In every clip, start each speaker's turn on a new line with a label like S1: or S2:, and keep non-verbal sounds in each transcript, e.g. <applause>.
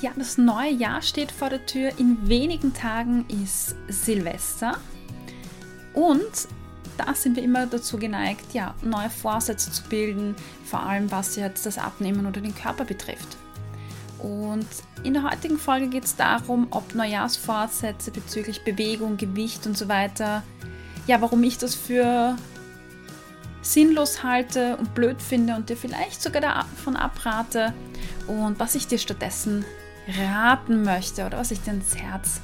S1: Ja, das neue Jahr steht vor der Tür. In wenigen Tagen ist Silvester. Und da sind wir immer dazu geneigt, ja, neue Vorsätze zu bilden, vor allem was jetzt das Abnehmen oder den Körper betrifft. Und in der heutigen Folge geht es darum, ob Neujahrsvorsätze bezüglich Bewegung, Gewicht und so weiter, ja, warum ich das für sinnlos halte und blöd finde und dir vielleicht sogar davon abrate und was ich dir stattdessen raten möchte oder was ich dir ins Herz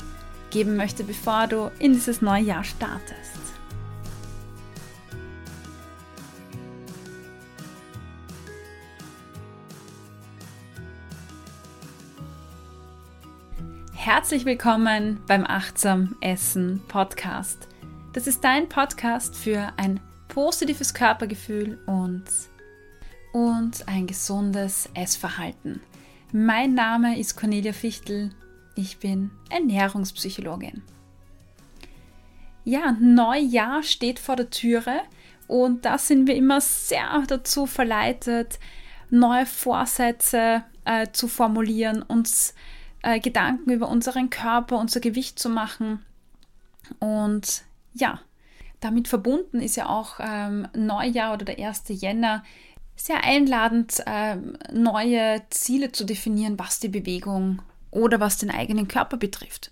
S1: geben möchte, bevor du in dieses neue Jahr startest. Herzlich willkommen beim Achtsam Essen Podcast. Das ist dein Podcast für ein positives Körpergefühl und, und ein gesundes Essverhalten. Mein Name ist Cornelia Fichtel. Ich bin Ernährungspsychologin. Ja, Neujahr steht vor der Türe und da sind wir immer sehr dazu verleitet, neue Vorsätze äh, zu formulieren, uns äh, Gedanken über unseren Körper, unser Gewicht zu machen. Und ja, damit verbunden ist ja auch ähm, Neujahr oder der 1. Jänner sehr einladend, äh, neue Ziele zu definieren, was die Bewegung oder was den eigenen Körper betrifft.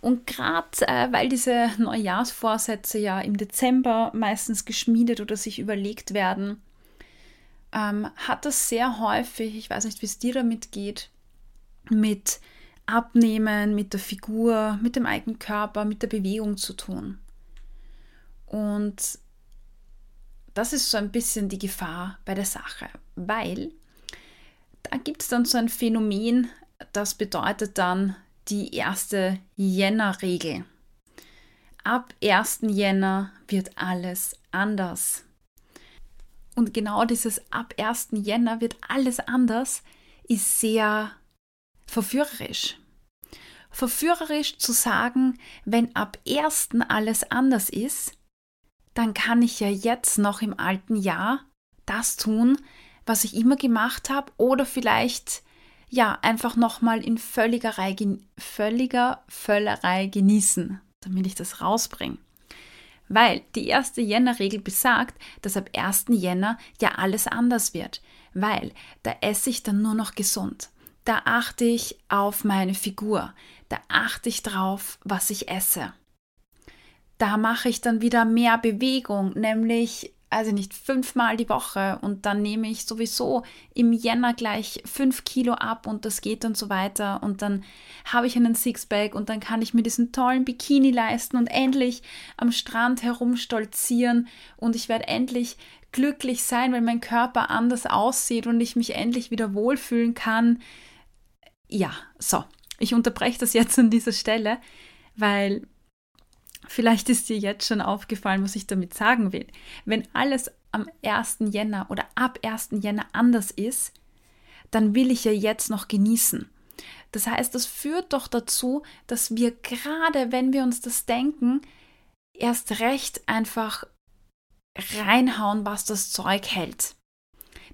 S1: Und gerade äh, weil diese Neujahrsvorsätze ja im Dezember meistens geschmiedet oder sich überlegt werden, ähm, hat das sehr häufig, ich weiß nicht, wie es dir damit geht, mit Abnehmen, mit der Figur, mit dem eigenen Körper, mit der Bewegung zu tun. Und das ist so ein bisschen die Gefahr bei der Sache, weil da gibt es dann so ein Phänomen, das bedeutet dann die erste Jänner-Regel. Ab 1. Jänner wird alles anders. Und genau dieses ab 1. Jänner wird alles anders ist sehr verführerisch. Verführerisch zu sagen, wenn ab 1. alles anders ist, dann kann ich ja jetzt noch im alten Jahr das tun, was ich immer gemacht habe oder vielleicht ja einfach nochmal in völliger, völliger Völlerei genießen, damit ich das rausbringe. Weil die erste Jänner-Regel besagt, dass ab 1. Jänner ja alles anders wird, weil da esse ich dann nur noch gesund. Da achte ich auf meine Figur, da achte ich drauf, was ich esse da mache ich dann wieder mehr Bewegung, nämlich, also nicht fünfmal die Woche. Und dann nehme ich sowieso im Jänner gleich fünf Kilo ab und das geht und so weiter. Und dann habe ich einen Sixpack und dann kann ich mir diesen tollen Bikini leisten und endlich am Strand herumstolzieren. Und ich werde endlich glücklich sein, wenn mein Körper anders aussieht und ich mich endlich wieder wohlfühlen kann. Ja, so, ich unterbreche das jetzt an dieser Stelle, weil Vielleicht ist dir jetzt schon aufgefallen, was ich damit sagen will. Wenn alles am 1. Jänner oder ab 1. Jänner anders ist, dann will ich ja jetzt noch genießen. Das heißt, das führt doch dazu, dass wir gerade, wenn wir uns das denken, erst recht einfach reinhauen, was das Zeug hält.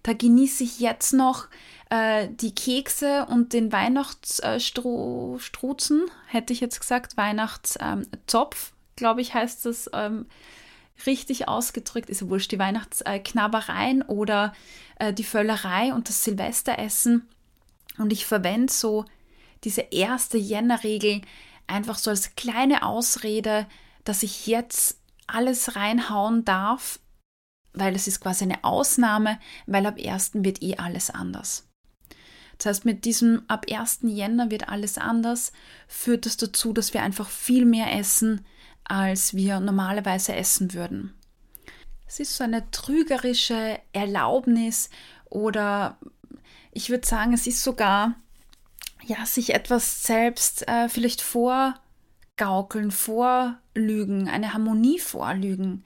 S1: Da genieße ich jetzt noch äh, die Kekse und den Weihnachtsstruzen, äh, hätte ich jetzt gesagt, Weihnachtszopf, glaube ich, heißt es ähm, richtig ausgedrückt, ist wurscht, die Weihnachtsknabbereien oder äh, die Völlerei und das Silvesteressen. Und ich verwende so diese erste Jännerregel einfach so als kleine Ausrede, dass ich jetzt alles reinhauen darf, weil es ist quasi eine Ausnahme, weil ab 1. wird eh alles anders. Das heißt, mit diesem ab 1. Jänner wird alles anders, führt das dazu, dass wir einfach viel mehr essen, als wir normalerweise essen würden. Es ist so eine trügerische Erlaubnis oder ich würde sagen, es ist sogar, ja, sich etwas selbst äh, vielleicht vorgaukeln, vorlügen, eine Harmonie vorlügen.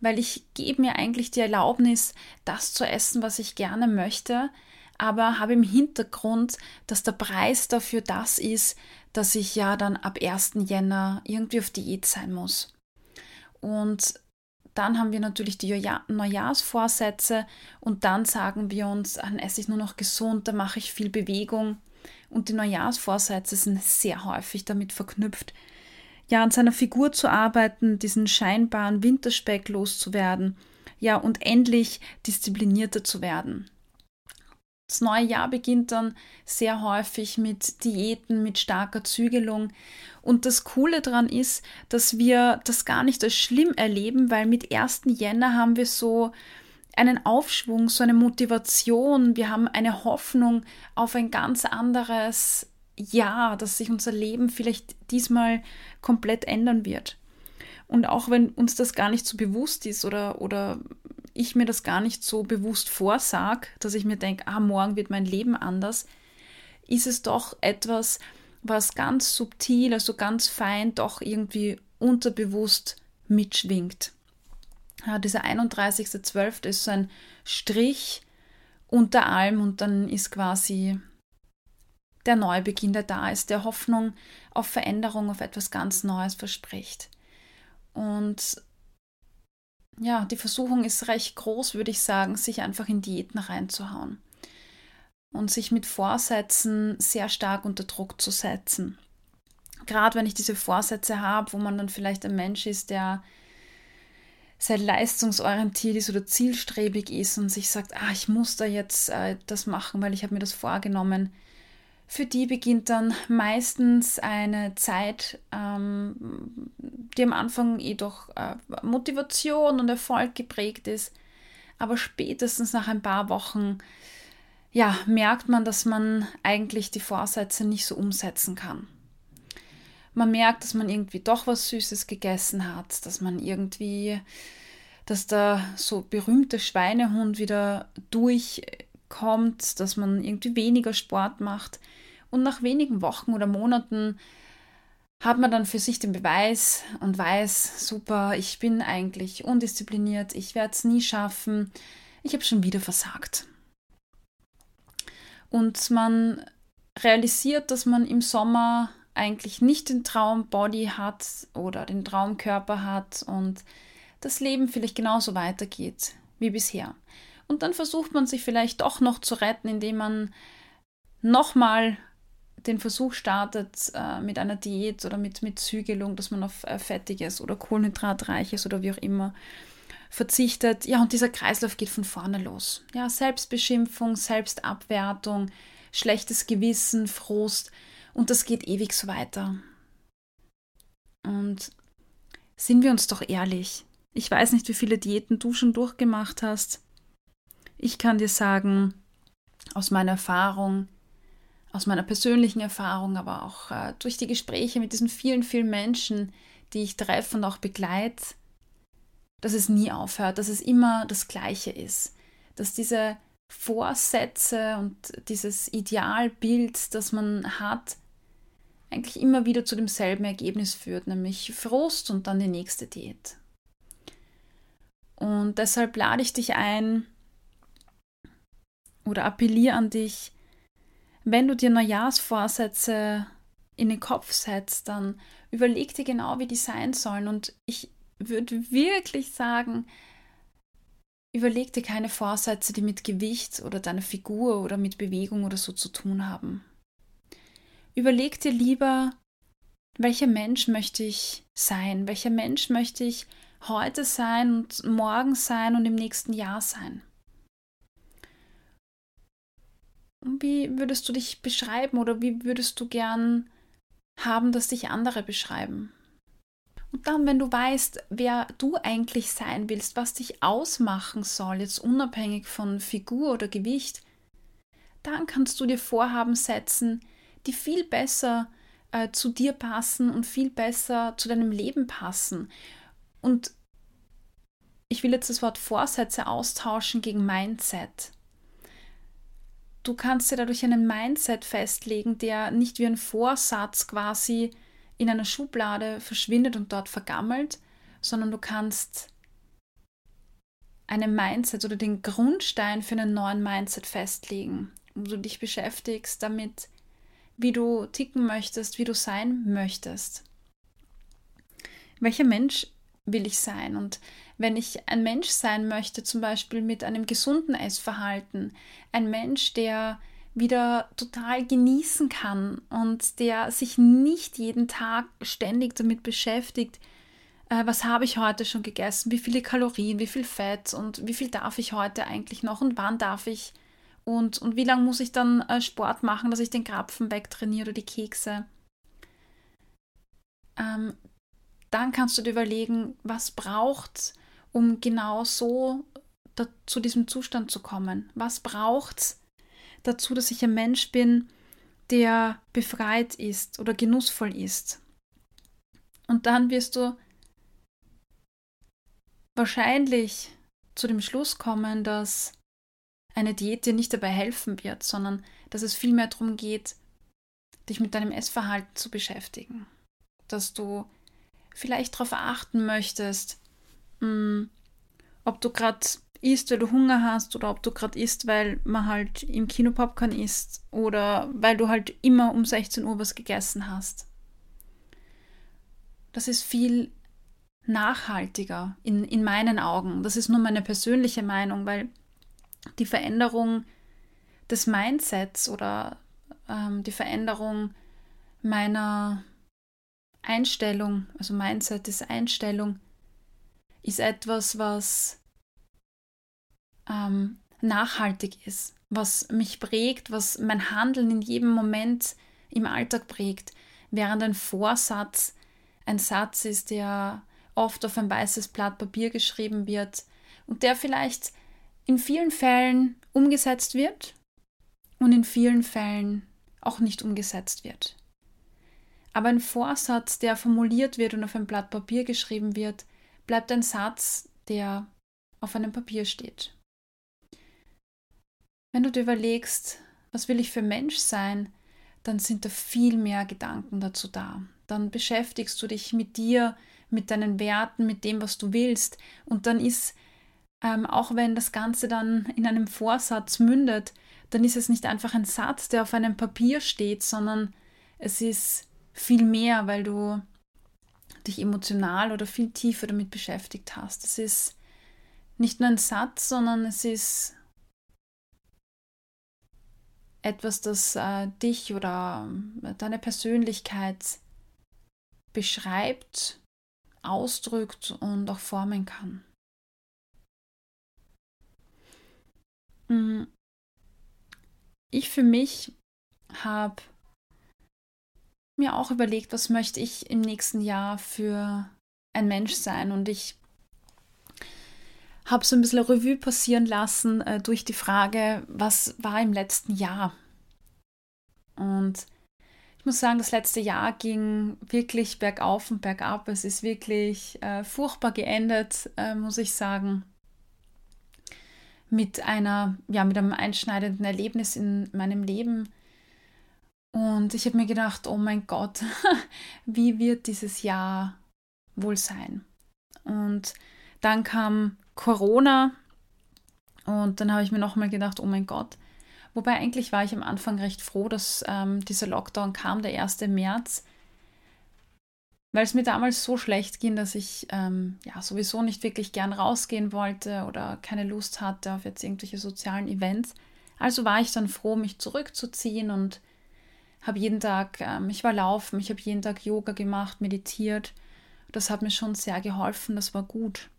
S1: Weil ich gebe mir eigentlich die Erlaubnis, das zu essen, was ich gerne möchte, aber habe im Hintergrund, dass der Preis dafür das ist, dass ich ja dann ab 1. Jänner irgendwie auf Diät sein muss. Und dann haben wir natürlich die Neujahrsvorsätze und dann sagen wir uns, dann esse ich nur noch gesund, dann mache ich viel Bewegung. Und die Neujahrsvorsätze sind sehr häufig damit verknüpft, ja, an seiner Figur zu arbeiten, diesen scheinbaren Winterspeck loszuwerden, ja, und endlich disziplinierter zu werden. Das neue Jahr beginnt dann sehr häufig mit Diäten, mit starker Zügelung. Und das Coole daran ist, dass wir das gar nicht als schlimm erleben, weil mit 1. Jänner haben wir so einen Aufschwung, so eine Motivation, wir haben eine Hoffnung auf ein ganz anderes Jahr, dass sich unser Leben vielleicht diesmal komplett ändern wird. Und auch wenn uns das gar nicht so bewusst ist oder, oder ich mir das gar nicht so bewusst vorsag, dass ich mir denke, ah, morgen wird mein Leben anders, ist es doch etwas, was ganz subtil, also ganz fein, doch irgendwie unterbewusst mitschwingt. Ja, dieser 31.12. ist so ein Strich unter allem und dann ist quasi der Neubeginn, der da ist, der Hoffnung auf Veränderung, auf etwas ganz Neues verspricht. Und ja, die Versuchung ist recht groß, würde ich sagen, sich einfach in Diäten reinzuhauen und sich mit Vorsätzen sehr stark unter Druck zu setzen. Gerade wenn ich diese Vorsätze habe, wo man dann vielleicht ein Mensch ist, der sehr leistungsorientiert ist oder zielstrebig ist und sich sagt, ah, ich muss da jetzt äh, das machen, weil ich habe mir das vorgenommen, für die beginnt dann meistens eine Zeit, ähm, die am Anfang jedoch eh äh, Motivation und Erfolg geprägt ist. Aber spätestens nach ein paar Wochen ja, merkt man, dass man eigentlich die Vorsätze nicht so umsetzen kann. Man merkt, dass man irgendwie doch was Süßes gegessen hat, dass man irgendwie, dass der so berühmte Schweinehund wieder durchkommt, dass man irgendwie weniger Sport macht. Und nach wenigen Wochen oder Monaten hat man dann für sich den Beweis und weiß, super, ich bin eigentlich undiszipliniert, ich werde es nie schaffen, ich habe schon wieder versagt. Und man realisiert, dass man im Sommer eigentlich nicht den Traumbody hat oder den Traumkörper hat und das Leben vielleicht genauso weitergeht wie bisher. Und dann versucht man sich vielleicht doch noch zu retten, indem man nochmal den Versuch startet äh, mit einer Diät oder mit, mit Zügelung, dass man auf äh, fettiges oder kohlenhydratreiches oder wie auch immer verzichtet. Ja, und dieser Kreislauf geht von vorne los. Ja, Selbstbeschimpfung, Selbstabwertung, schlechtes Gewissen, Frust und das geht ewig so weiter. Und sind wir uns doch ehrlich. Ich weiß nicht, wie viele Diäten du schon durchgemacht hast. Ich kann dir sagen, aus meiner Erfahrung, aus meiner persönlichen Erfahrung, aber auch äh, durch die Gespräche mit diesen vielen, vielen Menschen, die ich treffe und auch begleite, dass es nie aufhört, dass es immer das Gleiche ist, dass diese Vorsätze und dieses Idealbild, das man hat, eigentlich immer wieder zu demselben Ergebnis führt, nämlich Frust und dann die nächste Diät. Und deshalb lade ich dich ein oder appelliere an dich, wenn du dir Neujahrsvorsätze in den Kopf setzt, dann überleg dir genau, wie die sein sollen. Und ich würde wirklich sagen, überleg dir keine Vorsätze, die mit Gewicht oder deiner Figur oder mit Bewegung oder so zu tun haben. Überleg dir lieber, welcher Mensch möchte ich sein? Welcher Mensch möchte ich heute sein und morgen sein und im nächsten Jahr sein? Wie würdest du dich beschreiben oder wie würdest du gern haben, dass dich andere beschreiben? Und dann, wenn du weißt, wer du eigentlich sein willst, was dich ausmachen soll, jetzt unabhängig von Figur oder Gewicht, dann kannst du dir Vorhaben setzen, die viel besser äh, zu dir passen und viel besser zu deinem Leben passen. Und ich will jetzt das Wort Vorsätze austauschen gegen Mindset. Du kannst dir dadurch einen Mindset festlegen, der nicht wie ein Vorsatz quasi in einer Schublade verschwindet und dort vergammelt, sondern du kannst einen Mindset oder den Grundstein für einen neuen Mindset festlegen, wo du dich beschäftigst damit, wie du ticken möchtest, wie du sein möchtest. Welcher Mensch will ich sein? Und wenn ich ein Mensch sein möchte, zum Beispiel mit einem gesunden Essverhalten, ein Mensch, der wieder total genießen kann und der sich nicht jeden Tag ständig damit beschäftigt, äh, was habe ich heute schon gegessen, wie viele Kalorien, wie viel Fett und wie viel darf ich heute eigentlich noch und wann darf ich und, und wie lange muss ich dann äh, Sport machen, dass ich den Krapfen wegtrainiere oder die Kekse. Ähm, dann kannst du dir überlegen, was braucht um genau so da, zu diesem Zustand zu kommen. Was braucht es dazu, dass ich ein Mensch bin, der befreit ist oder genussvoll ist? Und dann wirst du wahrscheinlich zu dem Schluss kommen, dass eine Diät dir nicht dabei helfen wird, sondern dass es vielmehr darum geht, dich mit deinem Essverhalten zu beschäftigen. Dass du vielleicht darauf achten möchtest, ob du gerade isst, weil du Hunger hast oder ob du gerade isst, weil man halt im Kino Popcorn isst oder weil du halt immer um 16 Uhr was gegessen hast. Das ist viel nachhaltiger in, in meinen Augen. Das ist nur meine persönliche Meinung, weil die Veränderung des Mindsets oder ähm, die Veränderung meiner Einstellung, also Mindset ist Einstellung, ist etwas, was ähm, nachhaltig ist, was mich prägt, was mein Handeln in jedem Moment im Alltag prägt, während ein Vorsatz ein Satz ist, der oft auf ein weißes Blatt Papier geschrieben wird und der vielleicht in vielen Fällen umgesetzt wird und in vielen Fällen auch nicht umgesetzt wird. Aber ein Vorsatz, der formuliert wird und auf ein Blatt Papier geschrieben wird, bleibt ein Satz, der auf einem Papier steht. Wenn du dir überlegst, was will ich für Mensch sein, dann sind da viel mehr Gedanken dazu da. Dann beschäftigst du dich mit dir, mit deinen Werten, mit dem, was du willst. Und dann ist, ähm, auch wenn das Ganze dann in einem Vorsatz mündet, dann ist es nicht einfach ein Satz, der auf einem Papier steht, sondern es ist viel mehr, weil du dich emotional oder viel tiefer damit beschäftigt hast. Es ist nicht nur ein Satz, sondern es ist etwas, das äh, dich oder äh, deine Persönlichkeit beschreibt ausdrückt und auch formen kann. Mm. Ich für mich habe mir auch überlegt, was möchte ich im nächsten Jahr für ein Mensch sein und ich habe so ein bisschen Revue passieren lassen äh, durch die Frage, was war im letzten Jahr? Und ich muss sagen, das letzte Jahr ging wirklich bergauf und bergab. Es ist wirklich äh, furchtbar geendet, äh, muss ich sagen. Mit einer, ja, mit einem einschneidenden Erlebnis in meinem Leben. Und ich habe mir gedacht, oh mein Gott, <laughs> wie wird dieses Jahr wohl sein? Und dann kam Corona und dann habe ich mir nochmal gedacht, oh mein Gott, Wobei eigentlich war ich am Anfang recht froh, dass ähm, dieser Lockdown kam, der 1. März, weil es mir damals so schlecht ging, dass ich ähm, ja sowieso nicht wirklich gern rausgehen wollte oder keine Lust hatte auf jetzt irgendwelche sozialen Events. Also war ich dann froh, mich zurückzuziehen und habe jeden Tag, ähm, ich war laufen, ich habe jeden Tag Yoga gemacht, meditiert. Das hat mir schon sehr geholfen, das war gut.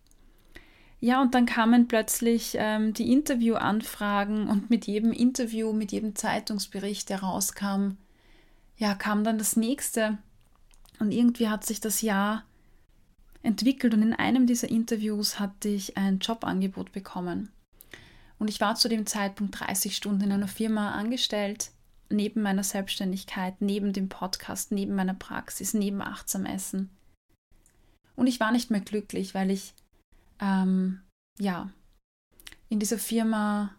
S1: Ja, und dann kamen plötzlich ähm, die Interviewanfragen und mit jedem Interview, mit jedem Zeitungsbericht, der rauskam, ja, kam dann das nächste. Und irgendwie hat sich das Jahr entwickelt und in einem dieser Interviews hatte ich ein Jobangebot bekommen. Und ich war zu dem Zeitpunkt 30 Stunden in einer Firma angestellt, neben meiner Selbstständigkeit, neben dem Podcast, neben meiner Praxis, neben achtsam Essen. Und ich war nicht mehr glücklich, weil ich ähm, ja, in dieser Firma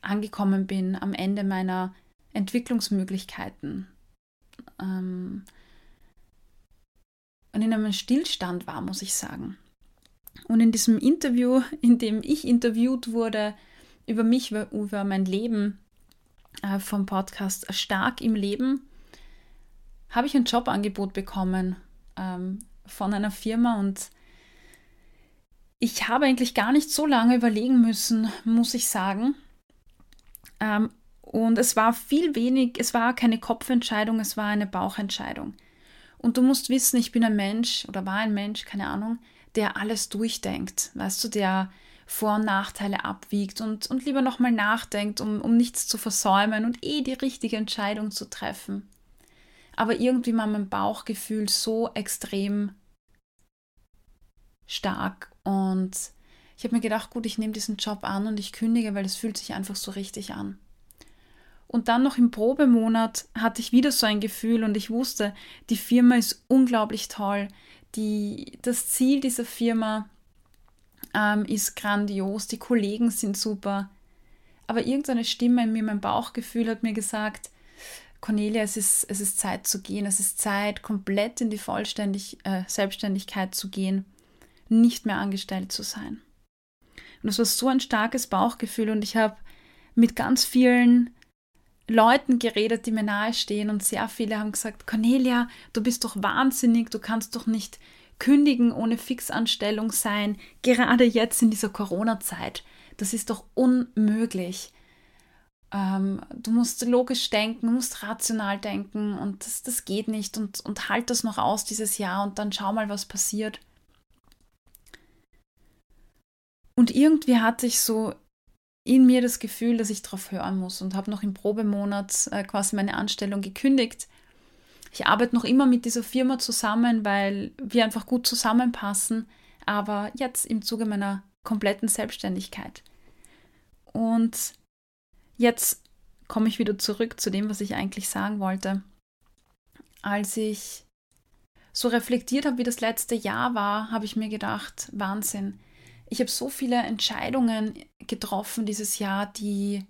S1: angekommen bin, am Ende meiner Entwicklungsmöglichkeiten ähm, und in einem Stillstand war, muss ich sagen. Und in diesem Interview, <laughs> in dem ich interviewt wurde über mich, über mein Leben äh, vom Podcast Stark im Leben, habe ich ein Jobangebot bekommen ähm, von einer Firma und ich habe eigentlich gar nicht so lange überlegen müssen, muss ich sagen. Ähm, Und es war viel wenig, es war keine Kopfentscheidung, es war eine Bauchentscheidung. Und du musst wissen, ich bin ein Mensch oder war ein Mensch, keine Ahnung, der alles durchdenkt, weißt du, der Vor- und Nachteile abwiegt und, und lieber nochmal nachdenkt, um, um nichts zu versäumen und eh die richtige Entscheidung zu treffen. Aber irgendwie war mein Bauchgefühl so extrem stark und ich habe mir gedacht, gut, ich nehme diesen Job an und ich kündige, weil es fühlt sich einfach so richtig an. Und dann noch im Probemonat hatte ich wieder so ein Gefühl und ich wusste, die Firma ist unglaublich toll. Die, das Ziel dieser Firma ähm, ist grandios, die Kollegen sind super. Aber irgendeine Stimme in mir, mein Bauchgefühl hat mir gesagt, Cornelia, es ist, es ist Zeit zu gehen, es ist Zeit, komplett in die Vollständig, äh, Selbstständigkeit zu gehen, nicht mehr angestellt zu sein. Und es war so ein starkes Bauchgefühl und ich habe mit ganz vielen Leuten geredet, die mir nahestehen und sehr viele haben gesagt, Cornelia, du bist doch wahnsinnig, du kannst doch nicht kündigen ohne Fixanstellung sein, gerade jetzt in dieser Corona-Zeit. Das ist doch unmöglich. Ähm, du musst logisch denken, musst rational denken und das, das geht nicht und, und halt das noch aus dieses Jahr und dann schau mal, was passiert. Und irgendwie hatte ich so in mir das Gefühl, dass ich darauf hören muss und habe noch im Probemonat äh, quasi meine Anstellung gekündigt. Ich arbeite noch immer mit dieser Firma zusammen, weil wir einfach gut zusammenpassen, aber jetzt im Zuge meiner kompletten Selbstständigkeit. Und jetzt komme ich wieder zurück zu dem, was ich eigentlich sagen wollte. Als ich so reflektiert habe, wie das letzte Jahr war, habe ich mir gedacht, Wahnsinn ich habe so viele Entscheidungen getroffen dieses Jahr, die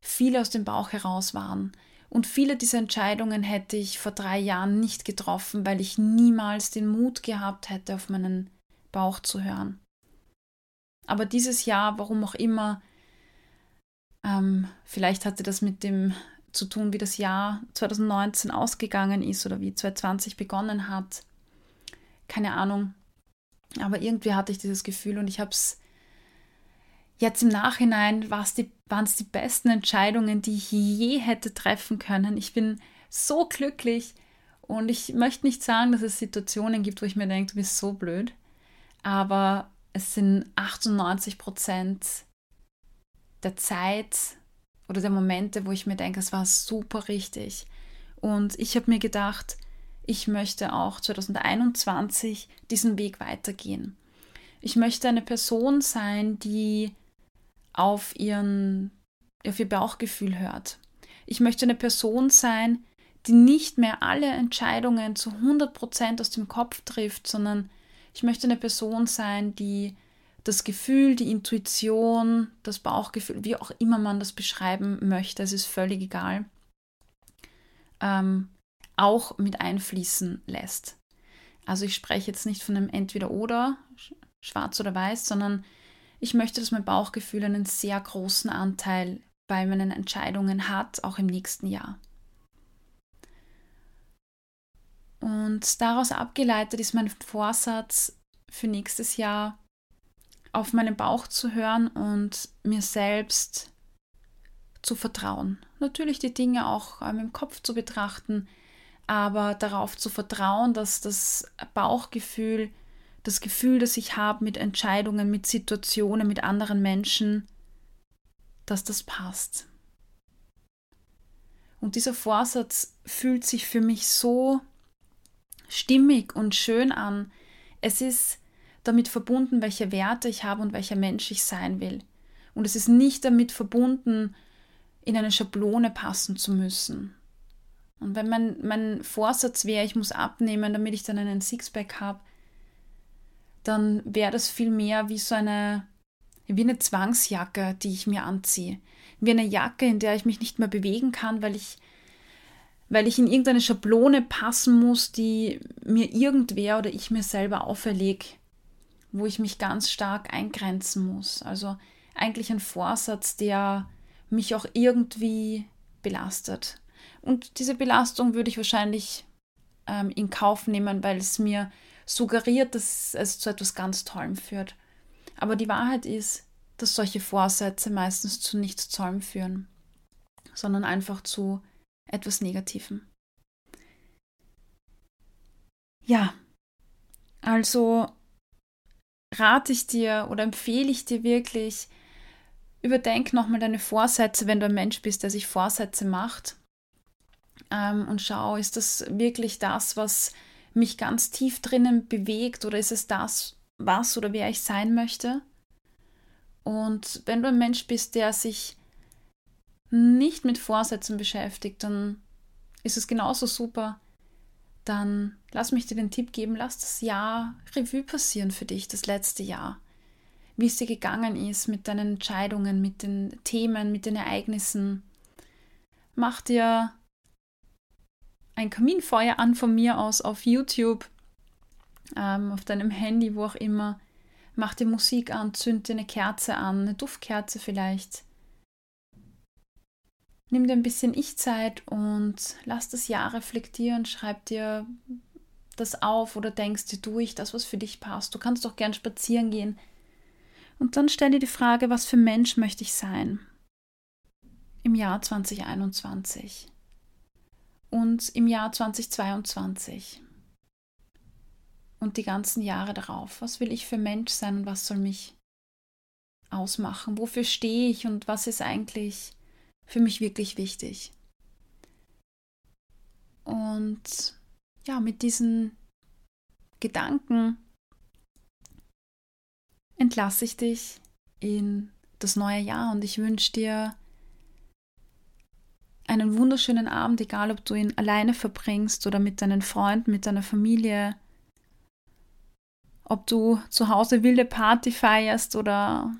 S1: viele aus dem Bauch heraus waren. Und viele dieser Entscheidungen hätte ich vor drei Jahren nicht getroffen, weil ich niemals den Mut gehabt hätte, auf meinen Bauch zu hören. Aber dieses Jahr, warum auch immer, ähm, vielleicht hatte das mit dem zu tun, wie das Jahr 2019 ausgegangen ist oder wie 2020 begonnen hat. Keine Ahnung. Aber irgendwie hatte ich dieses Gefühl und ich habe es jetzt im Nachhinein, waren es die besten Entscheidungen, die ich je hätte treffen können. Ich bin so glücklich und ich möchte nicht sagen, dass es Situationen gibt, wo ich mir denke, du bist so blöd, aber es sind 98 Prozent der Zeit oder der Momente, wo ich mir denke, es war super richtig. Und ich habe mir gedacht, ich möchte auch 2021 diesen Weg weitergehen. Ich möchte eine Person sein, die auf, ihren, auf ihr Bauchgefühl hört. Ich möchte eine Person sein, die nicht mehr alle Entscheidungen zu 100% aus dem Kopf trifft, sondern ich möchte eine Person sein, die das Gefühl, die Intuition, das Bauchgefühl, wie auch immer man das beschreiben möchte, es ist völlig egal, ähm, auch mit einfließen lässt. Also ich spreche jetzt nicht von einem Entweder-Oder, schwarz oder weiß, sondern ich möchte, dass mein Bauchgefühl einen sehr großen Anteil bei meinen Entscheidungen hat, auch im nächsten Jahr. Und daraus abgeleitet ist mein Vorsatz für nächstes Jahr, auf meinen Bauch zu hören und mir selbst zu vertrauen. Natürlich die Dinge auch ähm, im Kopf zu betrachten, aber darauf zu vertrauen, dass das Bauchgefühl, das Gefühl, das ich habe mit Entscheidungen, mit Situationen, mit anderen Menschen, dass das passt. Und dieser Vorsatz fühlt sich für mich so stimmig und schön an. Es ist damit verbunden, welche Werte ich habe und welcher Mensch ich sein will. Und es ist nicht damit verbunden, in eine Schablone passen zu müssen. Und wenn mein, mein Vorsatz wäre, ich muss abnehmen, damit ich dann einen Sixpack habe, dann wäre das viel mehr wie so eine, wie eine Zwangsjacke, die ich mir anziehe. Wie eine Jacke, in der ich mich nicht mehr bewegen kann, weil ich, weil ich in irgendeine Schablone passen muss, die mir irgendwer oder ich mir selber auferlege, wo ich mich ganz stark eingrenzen muss. Also eigentlich ein Vorsatz, der mich auch irgendwie belastet. Und diese Belastung würde ich wahrscheinlich ähm, in Kauf nehmen, weil es mir suggeriert, dass es zu etwas ganz Tollem führt. Aber die Wahrheit ist, dass solche Vorsätze meistens zu nichts Tollem führen. sondern einfach zu etwas Negativem. Ja, also rate ich dir oder empfehle ich dir wirklich, überdenk nochmal deine Vorsätze, wenn du ein Mensch bist, der sich Vorsätze macht. Ähm, und schau, ist das wirklich das, was mich ganz tief drinnen bewegt oder ist es das, was oder wer ich sein möchte? Und wenn du ein Mensch bist, der sich nicht mit Vorsätzen beschäftigt, dann ist es genauso super. Dann lass mich dir den Tipp geben, lass das Jahr Revue passieren für dich, das letzte Jahr. Wie es dir gegangen ist mit deinen Entscheidungen, mit den Themen, mit den Ereignissen. Mach dir ein Kaminfeuer an von mir aus auf YouTube, ähm, auf deinem Handy, wo auch immer. Mach dir Musik an, zünd dir eine Kerze an, eine Duftkerze vielleicht. Nimm dir ein bisschen Ich-Zeit und lass das Jahr reflektieren, schreib dir das auf oder denkst dir durch, das, was für dich passt. Du kannst doch gern spazieren gehen. Und dann stell dir die Frage, was für Mensch möchte ich sein im Jahr 2021 und im Jahr 2022 und die ganzen Jahre darauf. Was will ich für Mensch sein und was soll mich ausmachen? Wofür stehe ich und was ist eigentlich für mich wirklich wichtig? Und ja, mit diesen Gedanken entlasse ich dich in das neue Jahr und ich wünsche dir einen wunderschönen Abend, egal ob du ihn alleine verbringst oder mit deinen Freunden, mit deiner Familie, ob du zu Hause wilde Party feierst oder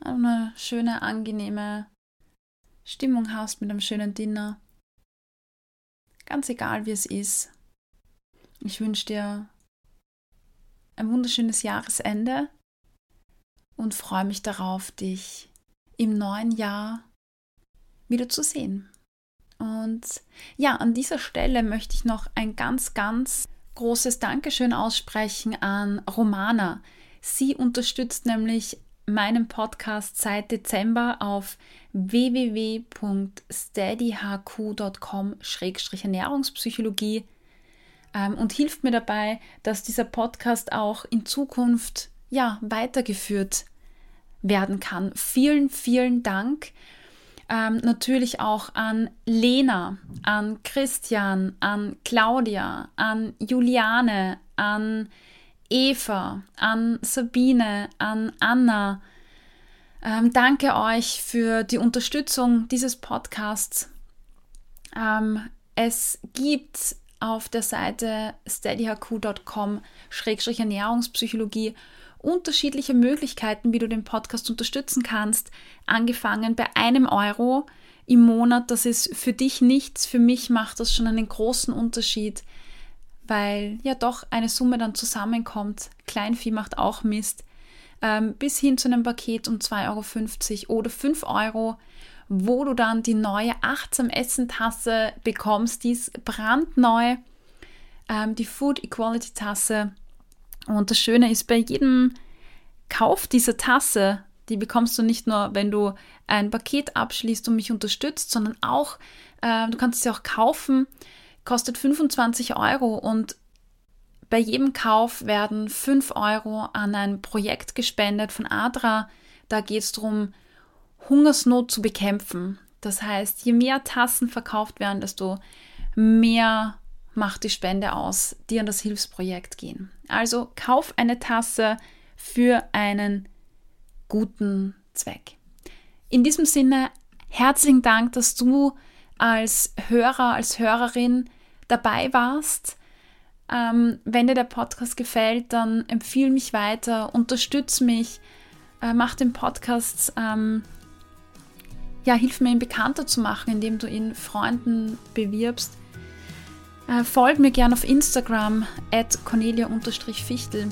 S1: eine schöne, angenehme Stimmung hast mit einem schönen Dinner. Ganz egal, wie es ist. Ich wünsche dir ein wunderschönes Jahresende und freue mich darauf, dich im neuen Jahr wieder zu sehen. Und ja, an dieser Stelle möchte ich noch ein ganz, ganz großes Dankeschön aussprechen an Romana. Sie unterstützt nämlich meinen Podcast seit Dezember auf www.steadyhq.com-ernährungspsychologie ähm, und hilft mir dabei, dass dieser Podcast auch in Zukunft ja, weitergeführt werden kann. Vielen, vielen Dank. Ähm, natürlich auch an Lena, an Christian, an Claudia, an Juliane, an Eva, an Sabine, an Anna. Ähm, danke euch für die Unterstützung dieses Podcasts. Ähm, es gibt auf der Seite steadyhq.com-ernährungspsychologie unterschiedliche Möglichkeiten, wie du den Podcast unterstützen kannst. Angefangen bei einem Euro im Monat. Das ist für dich nichts. Für mich macht das schon einen großen Unterschied, weil ja doch eine Summe dann zusammenkommt. Kleinvieh macht auch Mist. Ähm, bis hin zu einem Paket um 2,50 Euro oder 5 Euro, wo du dann die neue Achtsam Essen Tasse bekommst. Die ist brandneu. Ähm, die Food Equality Tasse und das Schöne ist, bei jedem Kauf dieser Tasse, die bekommst du nicht nur, wenn du ein Paket abschließt und mich unterstützt, sondern auch, äh, du kannst sie auch kaufen, kostet 25 Euro und bei jedem Kauf werden 5 Euro an ein Projekt gespendet von ADRA. Da geht es darum, Hungersnot zu bekämpfen. Das heißt, je mehr Tassen verkauft werden, desto mehr macht die Spende aus, die an das Hilfsprojekt gehen. Also kauf eine Tasse für einen guten Zweck. In diesem Sinne, herzlichen Dank, dass du als Hörer, als Hörerin dabei warst. Ähm, wenn dir der Podcast gefällt, dann empfehle mich weiter, unterstütze mich, äh, mach den Podcast, ähm, ja, hilf mir ihn bekannter zu machen, indem du ihn Freunden bewirbst. Äh, folg mir gerne auf Instagram at cornelia-fichtel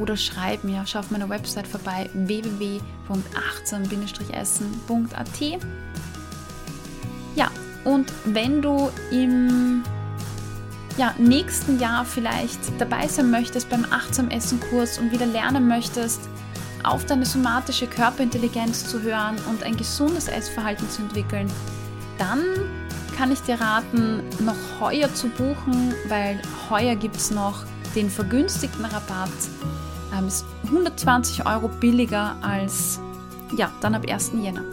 S1: oder schreib mir, schau auf meiner Website vorbei www.achtsam-essen.at. Ja, und wenn du im ja, nächsten Jahr vielleicht dabei sein möchtest beim Achtsam Essen Kurs und wieder lernen möchtest, auf deine somatische Körperintelligenz zu hören und ein gesundes Essverhalten zu entwickeln, dann kann ich dir raten, noch heuer zu buchen, weil heuer gibt es noch den vergünstigten Rabatt. Ähm, ist 120 Euro billiger als ja, dann ab 1. Jänner.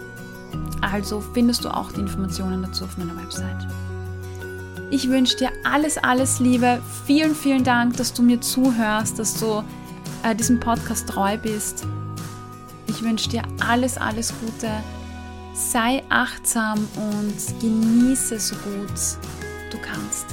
S1: Also findest du auch die Informationen dazu auf meiner Website. Ich wünsche dir alles, alles Liebe. Vielen, vielen Dank, dass du mir zuhörst, dass du äh, diesem Podcast treu bist. Ich wünsche dir alles, alles Gute. Sei achtsam und genieße so gut du kannst.